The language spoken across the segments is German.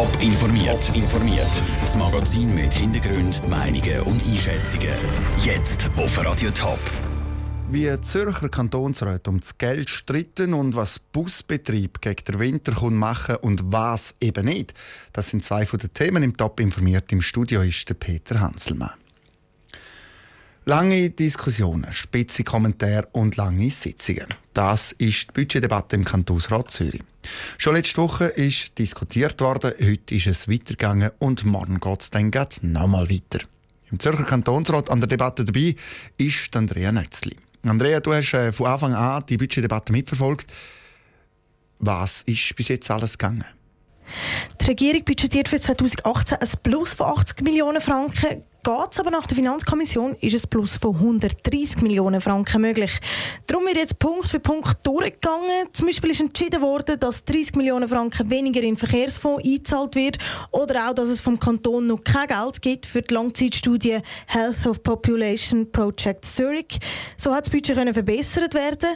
Top informiert. informiert. Das Magazin mit Hintergrund, Meinungen und Einschätzungen. Jetzt auf Radio Top. Wie Zürcher Kantonsräte um das Geld stritten und was Busbetrieb gegen den Winter kann machen und was eben nicht. Das sind zwei von den Themen im Top informiert. Im Studio ist der Peter Hanselmann. Lange Diskussionen, spitze Kommentare und lange Sitzungen. Das ist die Budgetdebatte im Kantonsrat Zürich. Schon letzte Woche ist diskutiert worden, heute ist es weitergegangen und morgen geht es dann nochmal weiter. Im Zürcher Kantonsrat an der Debatte dabei ist Andrea Netzli. Andrea, du hast äh, von Anfang an die Budgetdebatte mitverfolgt. Was ist bis jetzt alles gegangen? Die Regierung budgetiert für 2018 ein Plus von 80 Millionen Franken. Geht es aber nach der Finanzkommission, ist ein Plus von 130 Millionen Franken möglich. Darum wird jetzt Punkt für Punkt durchgegangen. Zum Beispiel ist entschieden worden, dass 30 Millionen Franken weniger in den Verkehrsfonds eingezahlt wird oder auch, dass es vom Kanton noch kein Geld gibt für die Langzeitstudie Health of Population Project Zurich. So hat das Budget können verbessert werden.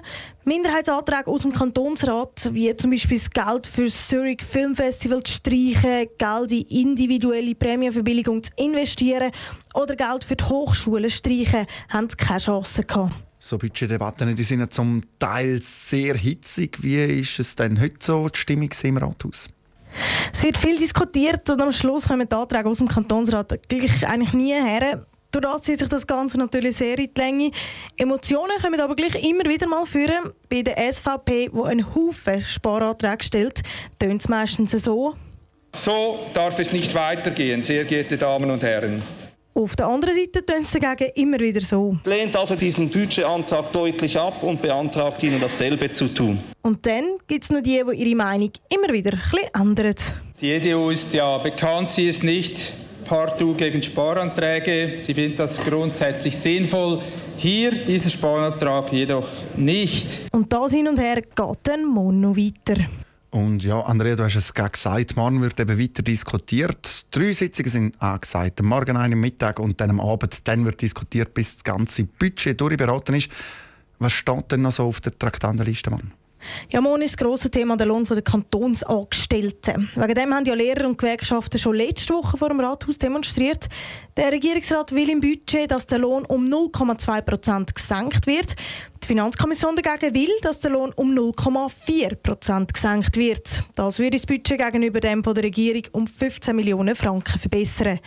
Minderheitsanträge aus dem Kantonsrat, wie zum Beispiel das Geld für das Zurich Film Festival zu streichen, Geld in individuelle Prämienverbilligung zu investieren oder Geld für die Hochschulen streichen, haben sie keine Chance gehabt. So Budgetdebatten die sind ja zum Teil sehr hitzig. Wie ist es denn heute so die Stimmung im Rathaus? Es wird viel diskutiert und am Schluss kommen die Anträge aus dem Kantonsrat gleich eigentlich nie her. Dadurch zieht sich das Ganze natürlich sehr in die Länge. Emotionen kommen aber gleich immer wieder mal führen. Bei der SVP, die einen Haufen Sparanträge stellt, tönt es meistens so. So darf es nicht weitergehen, sehr geehrte Damen und Herren. Auf der anderen Seite tun sie dagegen immer wieder so. Lehnt also diesen Budgetantrag deutlich ab und beantragt Ihnen dasselbe zu tun. Und dann gibt es noch die, die ihre Meinung immer wieder ein bisschen ändern. Die EDU ist ja bekannt, sie ist nicht partout gegen Sparanträge. Sie findet das grundsätzlich sinnvoll. Hier dieser Sparantrag jedoch nicht. Und das hin und her geht dann morgen noch weiter. Und ja, Andrea, du hast es gerade gesagt, morgen wird eben weiter diskutiert. Drei Sitzungen sind angesagt. Am Morgen, einen Mittag und dann am Abend. Dann wird diskutiert, bis das ganze Budget durchberaten ist. Was steht denn noch so auf der Traktandenliste, Mann? Ja, morgen ist das grosse Thema der Lohn der Kantonsangestellten. Wegen dem haben ja Lehrer und Gewerkschaften schon letzte Woche vor dem Rathaus demonstriert. Der Regierungsrat will im Budget, dass der Lohn um 0,2 Prozent gesenkt wird. Die Finanzkommission dagegen will, dass der Lohn um 0,4 Prozent gesenkt wird. Das würde das Budget gegenüber dem von der Regierung um 15 Millionen Franken verbessern.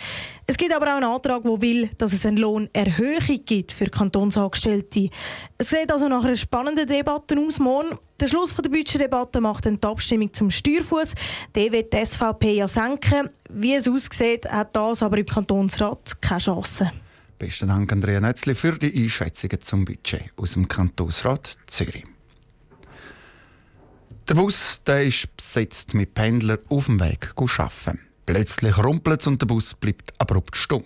Es gibt aber auch einen Antrag, der will, dass es eine Lohnerhöhung gibt für Kantonsangestellte. Es sieht also nach einer spannenden Debatte aus morgen. Der Schluss der Budgetdebatte macht dann die Abstimmung zum Steuerfuß. Der wird die SVP ja senken. Wie es aussieht, hat das aber im Kantonsrat keine Chance. Besten Dank, Andrea Nötzli, für die Einschätzungen zum Budget aus dem Kantonsrat Zürich. Der Bus der ist besetzt mit Pendlern auf dem Weg arbeiten. Plötzlich rumpelt es und der Bus bleibt abrupt stumm.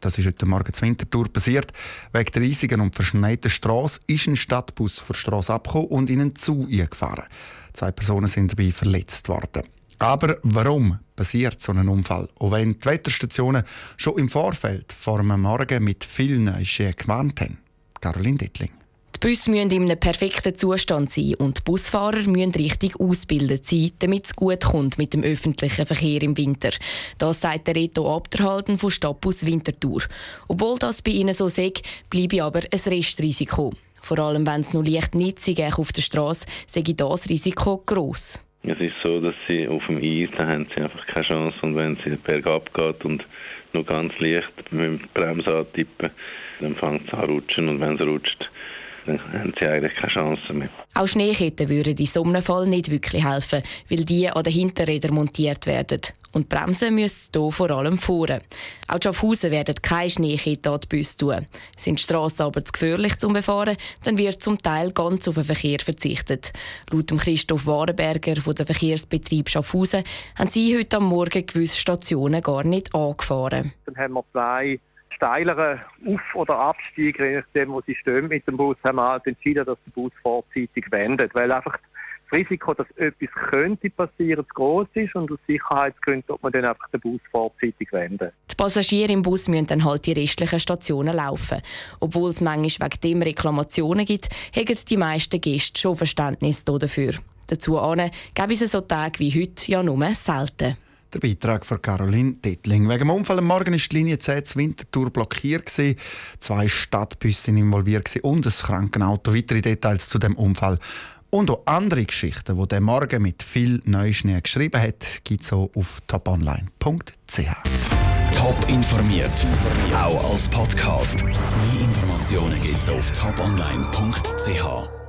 Das ist heute Morgen zur Wintertour passiert. Wegen der riesigen und verschneiten Straße ist ein Stadtbus von der Straße abgekommen und ihnen zu gefahren. Zwei Personen sind dabei verletzt worden. Aber warum passiert so ein Unfall? Auch wenn die Wetterstationen schon im Vorfeld vor einem Morgen mit vielen Schien gewarnt haben. Caroline Dittling. Die Busse müssen in einem perfekten Zustand sein und die Busfahrer müssen richtig ausgebildet sein, damit es gut kommt mit dem öffentlichen Verkehr im Winter. Das sagt der Reto Abderhalten von Stadtbus Winterthur. Obwohl das bei ihnen so sei, bleibe aber ein Restrisiko. Vor allem, wenn es noch leicht nitzig auf der Straße, sei das Risiko gross. Es ist so, dass sie auf dem Eis, da haben sie einfach keine Chance und wenn sie bergab geht und nur ganz leicht mit dem Bremse antippen, dann fängt es an rutschen und wenn es rutscht, dann haben sie eigentlich keine Chance mehr. Auch Schneeketten würden in so einem Fall nicht wirklich helfen, weil die an den Hinterrädern montiert werden. Und bremsen müssen hier vor allem vorne. Auch die Schaffhausen werden keine Schneekette an die Busse tun. Sind die Strassen aber zu gefährlich zum Befahren, dann wird zum Teil ganz auf den Verkehr verzichtet. Laut Christoph Warenberger von der Verkehrsbetrieb Schaffhausen haben sie heute am Morgen gewisse Stationen gar nicht angefahren. Dann haben wir zwei steileren Auf- oder Abstiege, je nachdem, wo sie stehen mit dem Bus, haben wir halt entschieden, dass der Bus vorzeitig wendet, weil einfach das Risiko, dass etwas könnte passieren, zu groß ist und aus Sicherheitsgründen tut man dann einfach den Bus vorzeitig wenden. Die Passagiere im Bus müssen dann halt die restlichen Stationen laufen. Obwohl es manchmal wegen dem Reklamationen gibt, haben die meisten Gäste schon Verständnis dafür. Dazu gäbe es so Tage wie heute ja nur selten. Der Beitrag von Caroline Dettling. Wegen dem Unfall am Morgen war die Linie 10 zur Winterthur blockiert. Zwei Stadtbusse involviert gewesen und ein Krankenauto. Weitere Details zu dem Unfall und auch andere Geschichten, die der Morgen mit viel Neuschnee geschrieben hat, gibt es auch auf toponline.ch. Top informiert, auch als Podcast. Mehr Informationen gibt es auf toponline.ch.